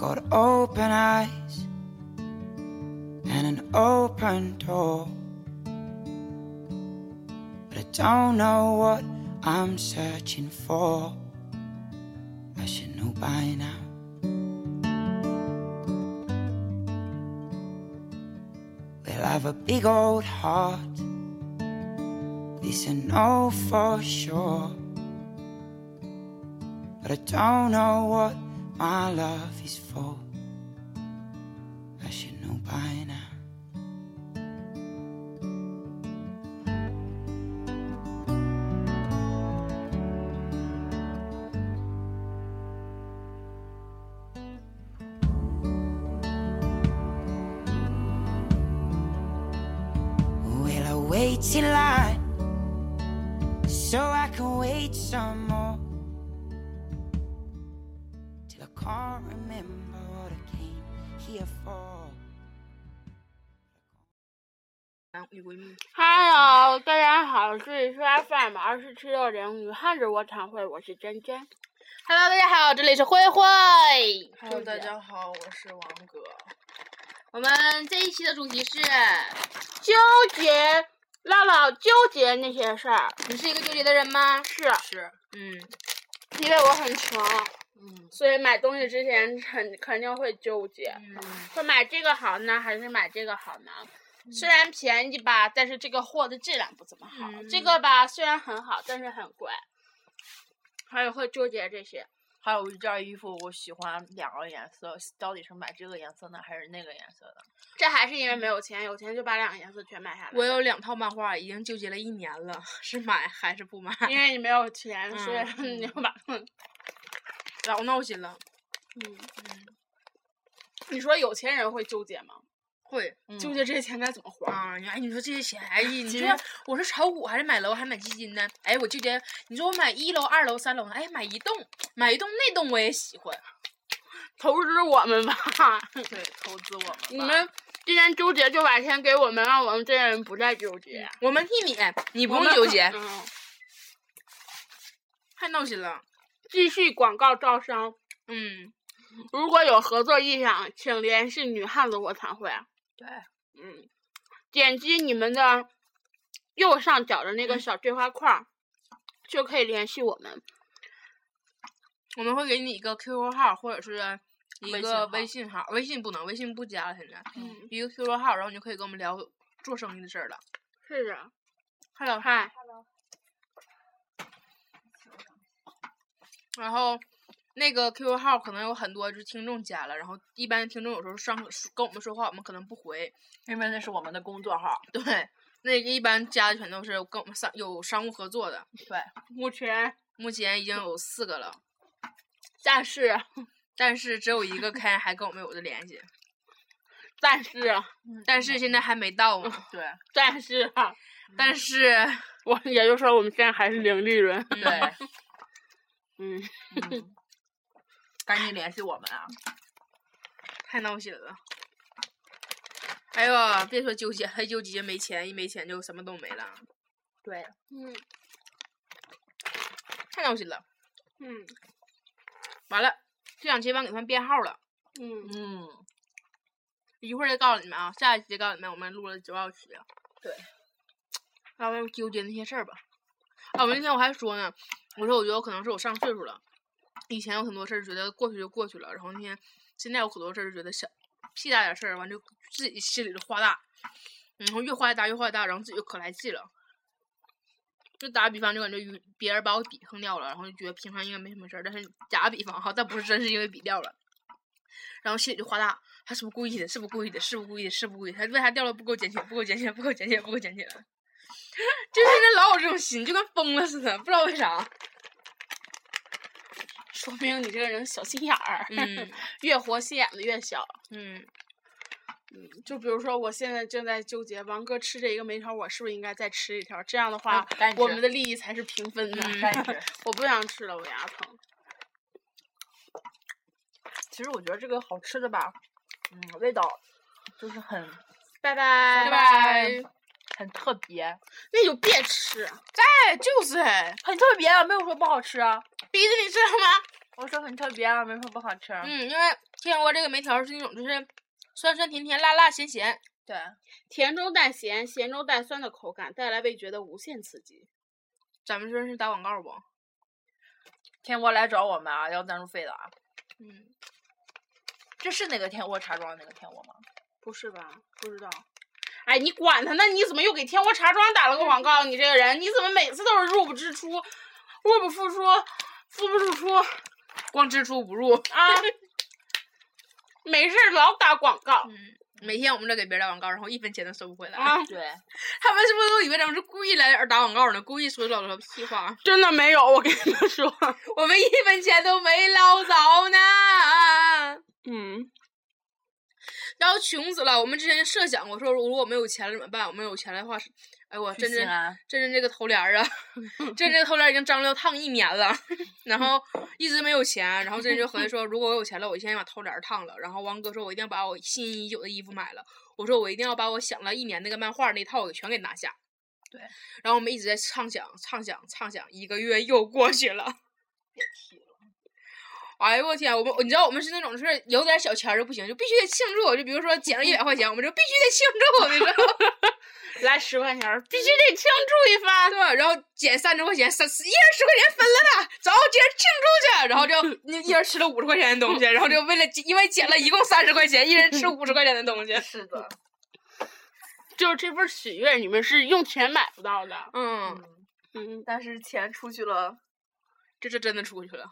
Got open eyes and an open door. But I don't know what I'm searching for. I should know by now. Well, I've a big old heart. This I know for sure. But I don't know what my love is for. 啊，你闺蜜。Hello，大家好，这里是 FM 二四七六零女汉子卧谈会，我是珍珍。Hello，大家好，这里是慧慧。Hello，大家好，我是王哥。我们这一期的主题是，纠结，唠唠纠结那些事儿。你是一个纠结的人吗？是，是，嗯因为我很穷，嗯所以买东西之前肯肯定会纠结，嗯，说买这个好呢，还是买这个好呢？虽然便宜吧，但是这个货的质量不怎么好。嗯这个吧，虽然很好，但是很贵。还有会纠结这些。还有一件衣服，我喜欢两个颜色，到底是买这个颜色呢，还是那个颜色的？这还是因为没有钱，有钱就把两个颜色全买下来。我有两套漫画，已经纠结了一年了，是买还是不买？因为你没有钱，所以嗯你要把它们。老闹心了。嗯嗯你说有钱人会纠结吗？会纠结这些钱该怎么花？啊，你哎，你说这些钱，哎，你说我是炒股还是买楼还是买基金呢？哎，我纠结，你说我买一楼、二楼、三楼呢？哎，买一栋，买一栋那栋我也喜欢。投资我们吧，对，投资我们。你们既然纠结，就把钱给我们，让我们这些人不再纠结。我们替你，你不用纠结，嗯，太闹心了。继续广告招商，嗯，如果有合作意向，请联系女汉子卧谈会。对，嗯，点击你们的右上角的那个小对话框，就可以联系我们。我们会给你一个 QQ 号或者是一个微信号微信不能，微信不加了现在，嗯，一个 QQ 号，然后你就可以跟我们聊做生意的事儿了。是的。Hello，嗨，然后那个 QQ 号可能有很多就是听众加了，然后一般听众有时候上跟我们说话，我们可能不回。因为那是我们的工作号。对，那个一般加的全都是跟我们商有商务合作的，对，目前目前已经有四个了，但是 但是只有一个开还跟我们有的联系，但是但是现在还没到嘛。对，但是啊，但是，我也就是说我们现在还是零利润。对，嗯，嗯，赶紧联系我们啊！太闹心了。哎呦，别说纠结，还纠结没钱，一没钱就什么都没了，对，嗯太闹心了。嗯完了，这两期忘给他们编号了，嗯，嗯，一会儿再告诉你们啊，下一期告诉你们我们录了九号期。对，然后纠结那些事儿吧。啊，我那天我还说呢，我说我觉得我可能是我上岁数了，以前有很多事儿觉得过去就过去了，然后那天现在有很多事儿就觉得小屁大点事儿，完就自己心里就画大，然后越画越大越画越大，然后自己就可来气了。就打个比方，就感觉别人把我笔碰掉了，然后就觉得平常应该没什么事儿，但是打个比方哈，但不是真是因为笔掉了，然后心里就画大，他是不是故意的？是不是故意的？是不是故意的？是不是故意的？他为啥掉了不给我捡起来？不给我捡起来？不给我捡起来？不给我捡起来？就现在老有这种心，就跟疯了似的，不知道为啥。说明你这个人小心眼儿。嗯 越活心眼子越小。嗯，嗯，就比如说，我现在正在纠结，王哥吃这一个梅条，我是不是应该再吃一条？这样的话，我们的利益才是平分的。嗯但是 我不想吃了，我牙疼。其实我觉得这个好吃的吧，嗯，味道就是很拜拜拜拜。很特别，那就别吃，哎，就是哎，很特别啊，没有说不好吃啊。鼻子你吃了吗？我说很特别啊，没说不好吃。嗯，因为天窝这个梅条是那种就是酸酸甜甜、辣辣咸咸，对，甜中带咸，咸中带酸的口感，带来味觉的无限刺激。咱们这是打广告不？天窝来找我们啊，要赞助费的啊。嗯，这是那个天窝茶庄那个天窝吗？不是吧？不知道。哎，你管他呢？你怎么又给天窝茶庄打了个广告？你这个人，你怎么每次都是入不支出，入不敷出，付不出出光支出不入。啊？没事儿老打广告嗯，每天我们这给别人打广告，然后一分钱都收不回来。啊！对，他们是不是都以为咱们是故意来这儿打广告呢？故意说老多屁话？真的没有，我跟你们说。我们一分钱都没捞着呢。嗯，然后穷死了。我们之前设想过说，如果我们有钱了怎么办？我们有钱的话是，哎我真真真真这个头帘儿啊，真真这个头帘已经张了要烫一年了，然后一直没有钱。然后真真就合计说，如果我有钱了，我先把头帘烫了。然后王哥说，我一定要把我心仪已久的衣服买了。我说我一定要把我想了一年那个漫画那套给全给拿下。对，然后我们一直在畅想、畅想、畅想，一个月又过去了。别提了。哎呦我天！我们你知道我们是那种就是有点小钱儿就不行，就必须得庆祝。就比如说捡了一百块钱，我们就必须得庆祝，你知道吗？来十块钱，必须得庆祝一番。对吧？然后捡三十块钱，三十一人十块钱分了它，走，今儿庆祝去。然后就你一人吃了五十块钱的东西，然后就为了因为捡了一共三十块钱，一人吃五十块钱的东西。是的。就是这份喜悦，你们是用钱买不到的。嗯，嗯，嗯，但是钱出去了，这是真的出去了。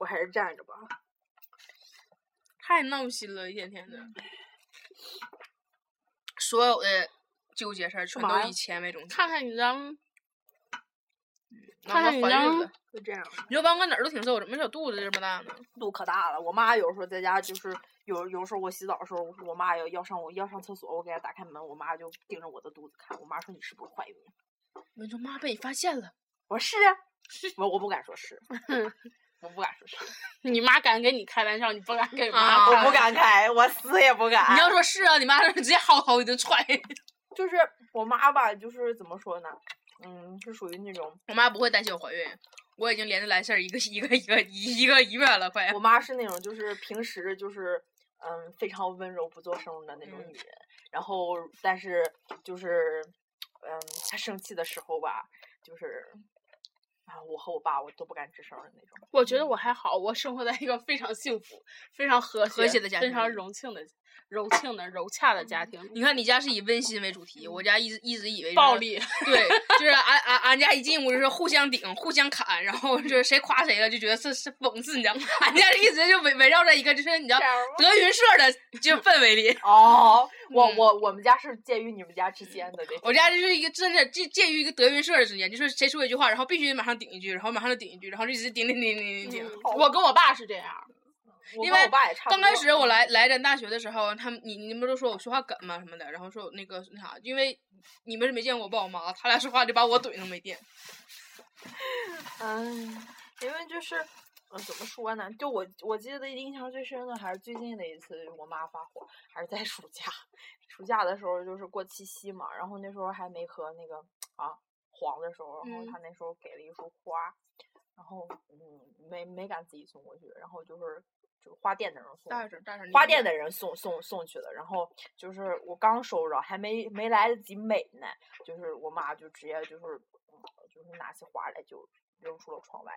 我还是站着吧。太闹心了，一天天的。所有的纠结事儿全都以钱为中心。看看你张，看看你张就这样。你说王哥哪儿都挺瘦，怎么小肚子这么大呢？肚可大了。我妈有时候在家就是有有时候我洗澡的时候，我妈要要上我要上厕所，我给她打开门，我妈就盯着我的肚子看。我妈说你是不是怀孕了？我说妈被你发现了。我说是啊，我我不敢说是，我不敢说是，你妈敢跟你开玩笑，你不敢跟妈啊我不敢开，我死也不敢。你要说是啊，你妈直接薅头一顿踹。就是我妈吧，就是怎么说呢？嗯，是属于那种我妈不会担心我怀孕，我已经连着来事儿一个一个一个一一个一月了，快我。妈是那种就是平时就是嗯非常温柔不做声的那种嗯女人，然后但是就是嗯她生气的时候吧，就是啊我和我爸我都不敢吱声的那种。我觉得我还好，我生活在一个非常幸福、非常和和谐的家庭非常庭融庆的、柔庆的、柔洽的家庭。你看你家是以温馨为主题，我家一直一直以为暴力，对，就是俺俺俺家一进屋就是互相顶、互相砍，然后就是谁夸谁了就觉得是是讽刺，你知道？俺家一直就围围绕着一个就是你知道德云社的就氛围里。哦，我嗯我我们家是介于你们家之间的那种。我家就是一个真的介介于一个德云社的之间，就是谁说一句话，然后必须马上顶一句，然后马上就顶一句，然后就一直顶顶顶顶顶顶。嗯我跟我爸是这样。因为我爸也差。刚开始我来来咱大学的时候，他们你你们都说我说话梗嘛什么的，然后说我那个那啥，因为你们是没见过我爸我妈，他俩说话就把我怼成没电。哎，因为就是，嗯，怎么说呢？就我我记得印象最深的还是最近的一次，我妈发火，还是在暑假。暑假的时候就是过七夕嘛，然后那时候还没和那个啊黄的时候，然后嗯她那时候给了一束花，然后嗯没没敢自己送过去，然后就是就花店的人送花店的人送送送去了，然后。就是我刚收着，还没没来得及美呢，就是我妈就直接就是嗯就是拿起花来就扔出了窗外。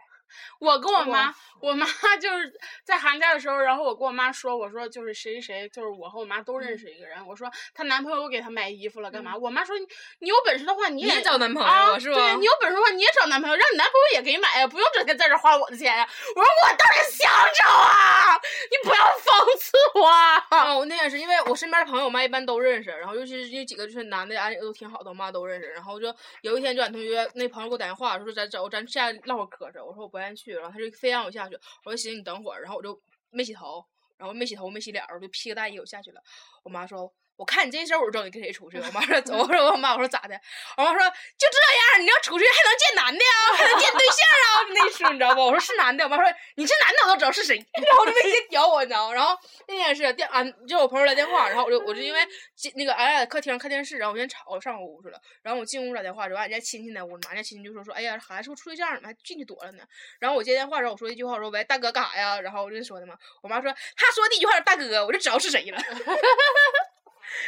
我跟我我妈，我妈 就是在寒假的时候，然后我跟我妈说，我说就是谁谁谁，就是我和我妈都认识一个人，我说她男朋友给她买衣服了，干嘛？我妈说你你有本事的话你你也也找男朋友啊，是吧对你有本事的话你也找男朋友，让你男朋友也给你买呀，不用整天在这花我的钱呀。我说我倒是想找啊，你不要讽刺我啊。那也是因为我身边的朋友，我妈一般都认识，然后尤其是那几个就是男的，俺都挺好的，我妈都认识。然后就有一天，就俺同学那朋友给我打电话，说咱走，咱下唠会嗑去。我说我不愿意去，然后他就非让我下去。我说行，你等会儿。然后我就没洗头，然后没洗头没洗脸，我就披个大衣我下去了。我妈说。我看你这一身，我就知道你跟谁出去。我妈说走，我说我妈，我说咋的？我妈说就这样，你要出去还能见男的呀，还能见对象啊？那一是，你知道不？我说是男的，我妈说你是男的我都知道是谁，然后就没接屌我，你知道吗？然后那天是电啊，就我朋友来电话，然后我就我就因为进那个俺俩在客厅看电视，然后我先吵，我上我屋去了，然后我进屋打电话，然后俺家亲戚在屋，俺家亲戚就说说，哎呀，孩子是不是处对象，怎么还进去躲了呢？然后我接电话的时候，我说一句话，我说喂，大哥干啥呀？然后我就说的嘛，我妈说他说第一句话是大哥，我就知道是谁了，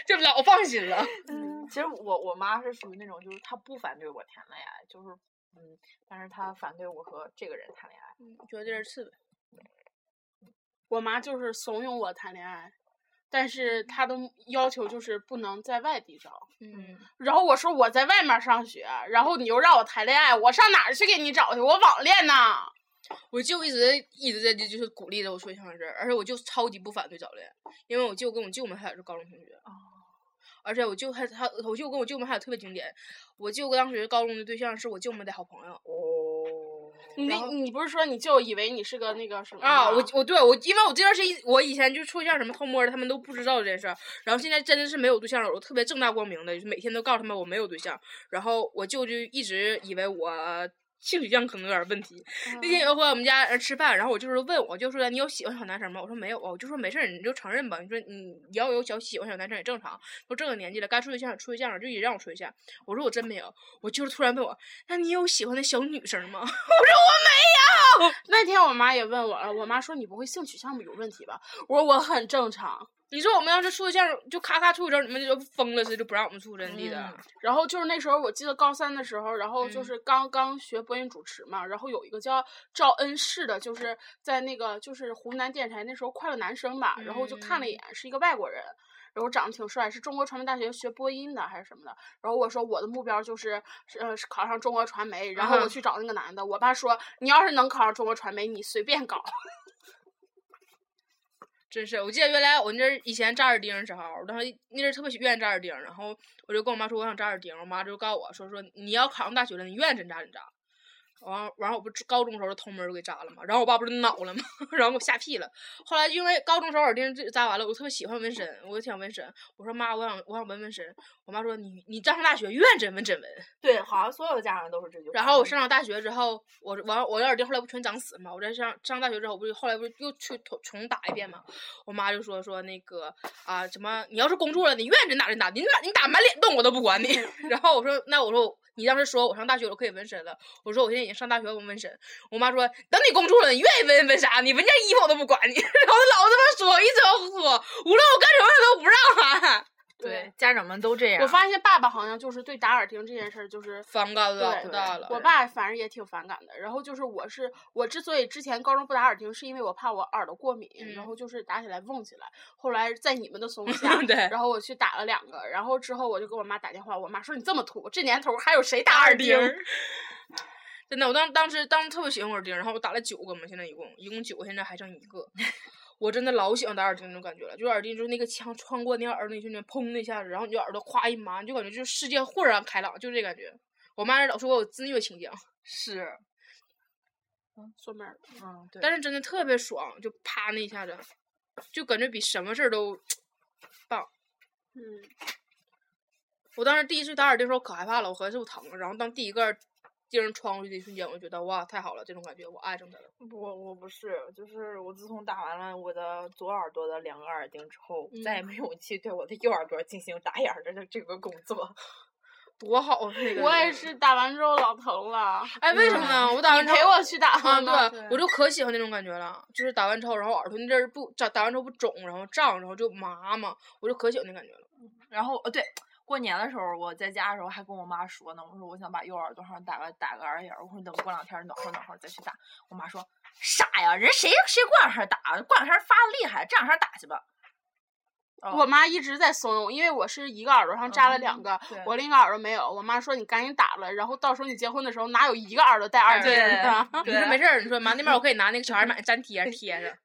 就老放心了。嗯，其实我我妈是属于那种，就是她不反对我谈恋爱，就是嗯，但是她反对我和这个人谈恋爱。嗯，觉得这是次呗。我妈就是怂恿我谈恋爱，但是她的要求就是不能在外地找。嗯，然后我说我在外面上学，然后你又让我谈恋爱，我上哪儿去给你找去？我网恋呢。我舅一直一直在就就是鼓励着我说这事儿，而且我舅超级不反对早恋，因为我舅跟我舅们还是高中同学。而且我舅还他我舅跟我舅们还有特别经典，我舅当时高中的对象是我舅们的好朋友。哦，你你不是说你舅以为你是个那个什么啊，我我对我，因为我这段时间我以前就处对象什么偷摸的，他们都不知道这件事儿。然后现在真的是没有对象了，我特别正大光明的，就是每天都告诉他们我没有对象。然后我舅就一直以为我性取向可能有点问题。那天有一回我们家人吃饭，然后我就是问我就说你有喜欢小男生吗？我说没有啊，我就说没事儿，你就承认吧。你说你你要有小喜欢小男生也正常，都这个年纪了，该处对象处对象了，就也让我处对象。我说我真没有，我就是突然问我，那你有喜欢的小女生吗？我说我没有那天我妈也问我了，我妈说你不会性取向有问题吧？我说我很正常。你说我们要是处对象，就咔咔处对象，你们就疯了似的，就不让我们处，真的然后就是那时候，我记得高三的时候，然后就嗯是刚刚学播音主持嘛，然后有一个叫赵恩世的，就是在那个就是湖南电视台那时候快乐男声吧，然后就看了一眼，是一个外国人。然后长得挺帅，是中国传媒大学学播音的还是什么的。然后我说我的目标就是，是呃，是考上中国传媒。然后我啊去找那个男的，我爸说你要是能考上中国传媒，你随便搞。真是，我记得原来我那阵儿以前扎耳钉的时候，然后那阵儿特别喜愿意扎耳钉，然后我就跟我妈说我想扎耳钉，我妈就告我说说你要考上大学了，你愿意真扎怎扎。完，完了，我不是高中时候就偷门给扎了嘛，然后我爸不是恼了嘛？然后给我吓屁了。后来因为高中时候耳钉扎完了，我特别喜欢纹身，我就挺想纹身。我说妈，我想我想纹纹身。我妈说你你上大学愿真纹真纹。对，好像所有的家长都是这句话。然后我上了大学之后，我完我的耳钉后来不全长死嘛？我在上上大学之后，不是后来不是又去重重打一遍嘛？我妈就说说那个啊什么，你要是工作了，你愿意真打真打，你打你打满脸洞我都不管你。然后我说那我说你当时说我上大学我可以纹身了，我说我现在已经上大学我纹身。我妈说等你工作了，你愿意纹纹啥？你纹件衣服我都不管你。然后老这么说，一直要说，无论我干什么他都不让喊。对家长们都这样。我发现爸爸好像就是对打耳钉这件事儿就是反感老对大了。我爸反正也挺反感的。然后就是我是我之所以之前高中不打耳钉，是因为我怕我耳朵过敏，然嗯后就是打起来嗡起来。后来在你们的怂恿 下，对然后我去打了两个，然后之后我就给我妈打电话，我妈说你这么土，这年头还有谁打耳钉？儿。真的，我当当时当时特别喜欢耳钉，然后我打了九个嘛，现在一共一共九个，现在还剩一个。我真的老喜欢打耳钉那种感觉了，就是耳钉就是那个枪穿过那个耳朵那瞬间，砰的一下子，然后你就耳朵夸一麻，你就感觉就是世界豁然开朗，就这感觉。我妈老说我有自虐倾向，是，说门儿。嗯，对。但是真的特别爽，就啪那一下子，就感觉比什么事儿都 棒。嗯，我当时第一次打耳钉的时候可害怕了，我合计是不是疼了，然后当第一个钉穿过去的一瞬间，我就觉得哇太好了，这种感觉我爱上它了。我我不是，就是我自从打完了我的左耳朵的两个耳钉之后，再也没勇气对我的右耳朵进行打眼儿的这这个工作。多好啊！那个我也是打完之后老疼了。哎，为什么呢？我打完之后你陪我去打吗？对，我就可喜欢那种感觉了，就是打完之后，然后耳朵那阵儿不打打完之后不肿，然后胀，然后就麻嘛，我就可喜欢那感觉了。然后呃，对，过年的时候我在家的时候还跟我妈说呢，我说我想把右耳朵上打个打个耳眼儿，我说等过两天暖和暖和再去打。我妈说傻呀，人谁谁过两天打，过两天发的厉害，这两天打去吧。哦我妈一直在怂恿，因为我是一个耳朵上扎了两个，对我另一个耳朵没有。我妈说你赶紧打了，然后到时候你结婚的时候哪有一个耳朵戴耳钉的？你说没事儿，你说妈那边我可以拿那个小孩 买的粘贴贴上。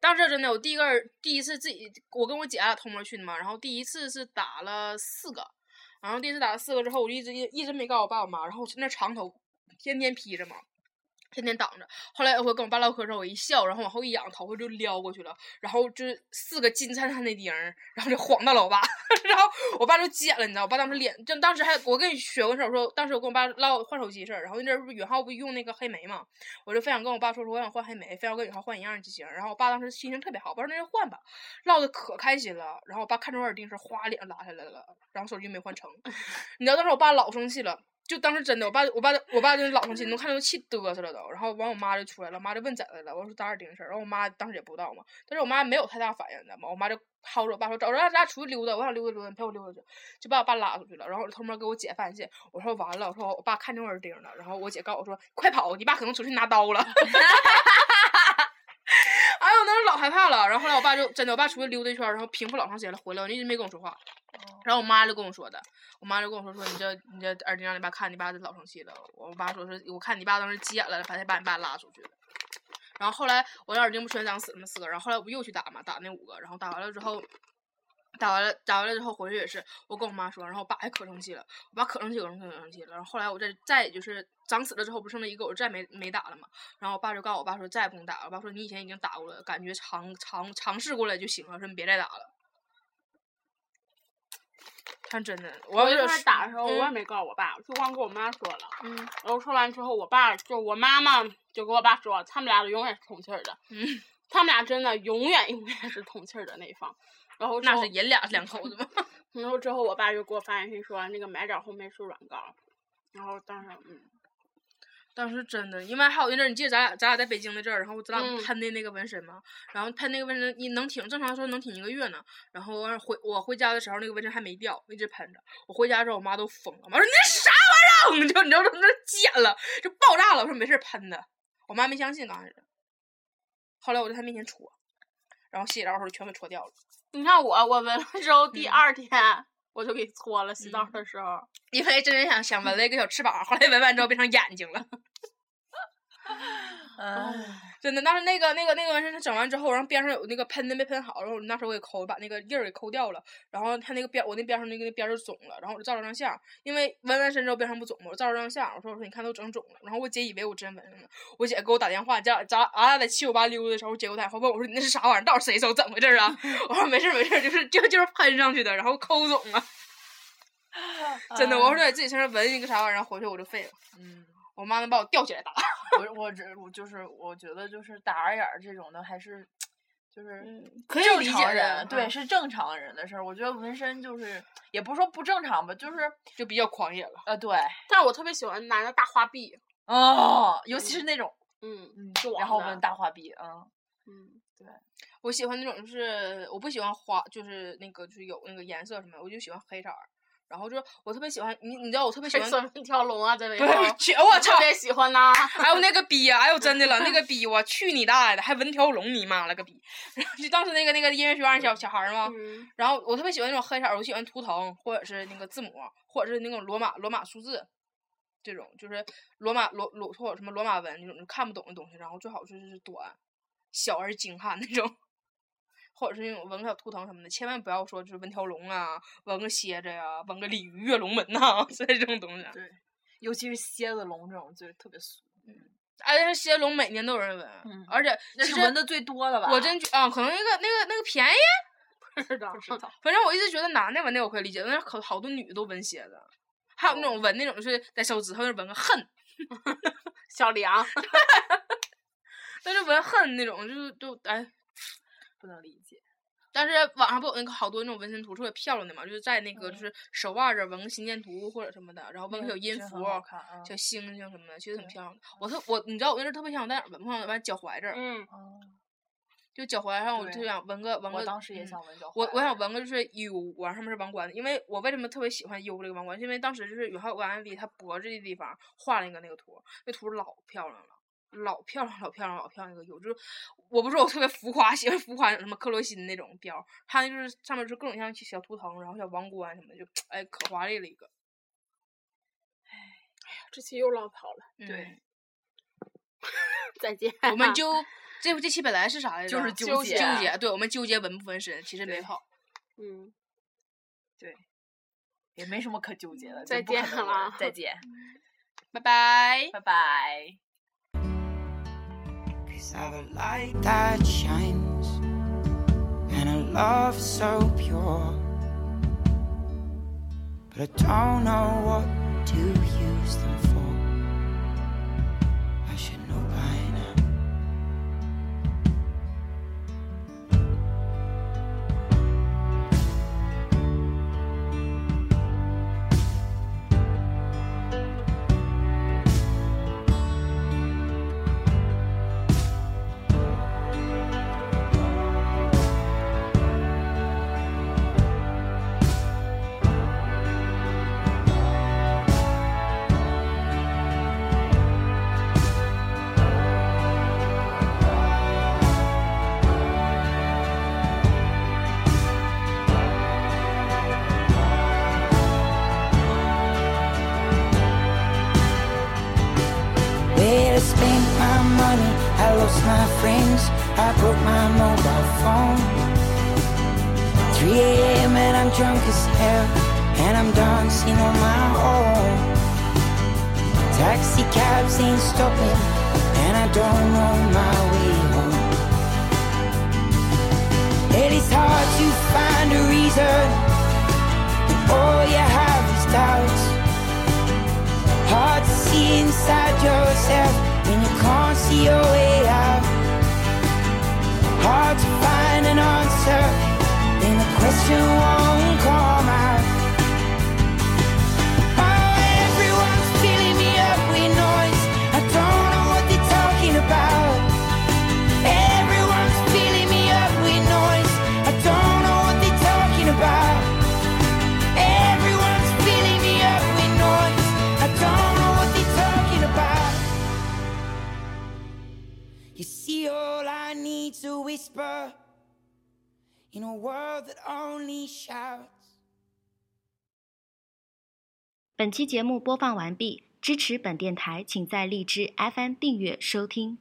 当时真的，我第一个第一次自己，我跟我姐俩偷摸去的嘛，然后第一次是打了四个，然后第一次打了四个之后，我就一直一直没告诉我爸我妈，然后我那长头天天披着嘛，天天挡着。后来有回跟我爸唠嗑的时候，我一笑，然后往后一仰，头发就撩过去了，然后就是四个金灿灿的钉儿，然后就晃到了我爸，然后我爸就剪了，你知道，我爸当时脸，就当时还我跟你学过事儿，我说当时我跟我爸唠换手机事儿，然后那阵儿不是允浩不用那个黑莓嘛，我就非想跟我爸说说我想换黑莓，非要跟允浩换一样的机型，然后我爸当时心情特别好，我爸说那就换吧，唠的可开心了，然后我爸看着我耳钉是哗脸拉下来了，然后手机没换成，你知道当时我爸老生气了。就当时真的，我爸我爸我爸就老生气，能看着气嘚瑟了都。然后完我妈就出来了，妈就问咋的了，我说打耳钉的事儿。然后我妈当时也不知道嘛，但是我妈没有太大反应，你知道吗？我妈就薅着我爸说，走，咱俩出去溜达，我想溜达溜达，你陪我溜达去，就把我爸拉出去了。然后我偷摸给我姐发信，我说完了，我说我爸看见我耳钉了。然后我姐告诉我说，快跑，你爸可能出去拿刀了。哎呦，那时老害怕了。然后后来我爸就真的，我爸出去溜达一圈，然后平复老长时间了，回来我一直没跟我说话。然后我妈就跟我说的，我妈就跟我说说你这你这耳钉让你爸看，你爸就老生气了。我爸说是我看你爸当时急眼了，把他把你爸拉出去了。然后后来我那耳钉不全长死了吗？四个。然后后来我不又去打嘛，打那五个。然后打完了之后，打完了打完了之后回去也是，我跟我妈说，然后我爸还可生气了，我爸可生气可生气可生气了。然后后来我再再就是长死了之后，不剩那一个，我再没没打了嘛。然后我爸就告诉我爸说再也不用打了。我爸说你以前已经打过了，感觉尝尝尝试过了就行了，说你别再打了。看真的，我一要是打的时候，我也嗯没告诉我爸，就光跟我妈说了。嗯然后说完之后，我爸就我妈妈就跟我爸说，他们俩永远是通气儿的，嗯，他们俩真的永远永远是通气儿的那一方。然后后那是爷俩两口子吗。然后之后我爸就给我发信息说那个买点儿红霉素软膏，然后当时嗯，当时真的，因为还有一阵儿，你记得咱俩咱俩在北京那阵儿，然后咱俩嗯喷的那个纹身吗，然后喷那个纹身，你能挺正常说能挺一个月呢。然后完回我回家的时候，那个纹身还没掉，一直喷着。我回家之后，我妈都疯了，我妈说你这啥玩意儿？你 就你知道那剪了，就爆炸了。我说没事喷的，我妈没相信刚开始。后来我在她面前戳，然后洗澡的时候全给戳掉了，你看我我纹了之后第嗯二天我就给搓了，洗澡嗯的时候。因为真的想想纹了一个小翅膀，后来纹完之后变成眼睛了。唉，真的，但是那个那个那个纹身，他整完之后，然后边上有那个喷的没喷好，然后我那时候我给抠，把那个印儿给抠掉了，然后他那个边我那边上那个那边就肿了，然后我就照了张相，因为纹完身之后边上不肿嘛？我照了张相，我说我说你看都整肿了，然后我姐以为我真纹上了，我姐给我打电话，咱咱俺俩在七九八溜达的时候，我姐给我打电话问我说你那是啥玩意儿？到底谁手？怎么回事儿啊？我说没事儿没事儿，就是就就是喷上去的，然后抠肿了，真的，我说在自己身上纹一个啥玩意儿，然后回去我就废了，嗯，我妈能把我吊起来打。我我这我就是我觉得就是打耳眼儿这种的还是就是嗯可以正理解的常人，对，嗯是正常人的事儿。我觉得纹身就是也不是说不正常吧，就是就比较狂野了。呃对但是我特别喜欢男的大花臂，哦，尤其是那种嗯嗯然后纹大花臂，嗯，对，我喜欢那种就是我不喜欢花，就是那个就是有那个颜色什么，我就喜欢黑色儿。然后就是我特别喜欢你，你知道我特别喜欢，黑色一条龙啊，这位不是去我操特！别喜欢呐。还有那个逼呀、哎呦真的了，那个 逼我去你大爷的，还纹条龙，你妈了个逼！然后就当时那个那个音乐学院小小孩儿嘛，嗯然后我特别喜欢那种黑色，我喜欢图腾或者是那个字母，或者是那种罗马罗马数字，这种就是罗马罗罗或者什么罗马文那种看不懂的东西，然后最好就是短，小而精悍那种，或者是那种纹个小图腾什么的，千万不要说就是纹条龙啊，纹个蝎子呀、纹个鲤鱼跃龙门呐、之类这种东西。对，尤其是蝎子龙这种就是特别俗，而且蝎龙每年都有人纹，嗯而且那是纹的最多的吧？我真觉啊，可能那个那个那个便宜。不知道不知道，反正我一直觉得男的纹的我可以理解，但是可好多女的都纹蝎子，还有那种纹那种就是在手指头那纹个恨，小梁，但是纹恨那种就是都哎，不能理解。但是网上不有那个好多那种纹身图特别漂亮的嘛，就是在那个就是手腕这儿纹个心电图或者什么的，然后纹个小音符！小星星什么的，其实很漂亮的。我特我你知道我那阵儿特别想在哪儿纹吗？完脚踝这儿，嗯，哦就脚踝上我就想纹个纹个。我当时也嗯想纹脚踝。我我想纹个就是 U，完上面是王冠的，因为我为什么特别喜欢 U 这个王冠，因为当时就是宇浩有个 MV，他脖子的地方画了一个那个图，那图老漂亮了。老漂亮，老漂亮，老漂亮！一个有就是，我不是说我特别浮夸，喜欢浮夸什么克罗心那种标，它那就是上面是各种像小图腾，然后小王冠什么的，就哎可华丽了一个。哎这期又唠跑了，对嗯，再见。我们就 这这期本来是啥来着？就是纠纠结纠结，对我们纠结纹不纹身，其实没对跑。嗯，对 也没什么可纠结的。再见了再见，拜拜。拜拜。Cause I've a light that shines and a love so pure. But I don't know what to use them spent my money, I lost my friends, I broke my mobile phone. 3 a.m. and I'm drunk as hell, and I'm dancing on my own. Taxi cabs ain't stopping, and I don't know my way home. It is hard to find a reason, when all you have is doubts. Hard to see inside yourself when you can't see your way out. Hard to find an answer whisper in a world that only shouts. 本期节目播放完毕，支持本电台，请在荔枝 FM 订阅收听。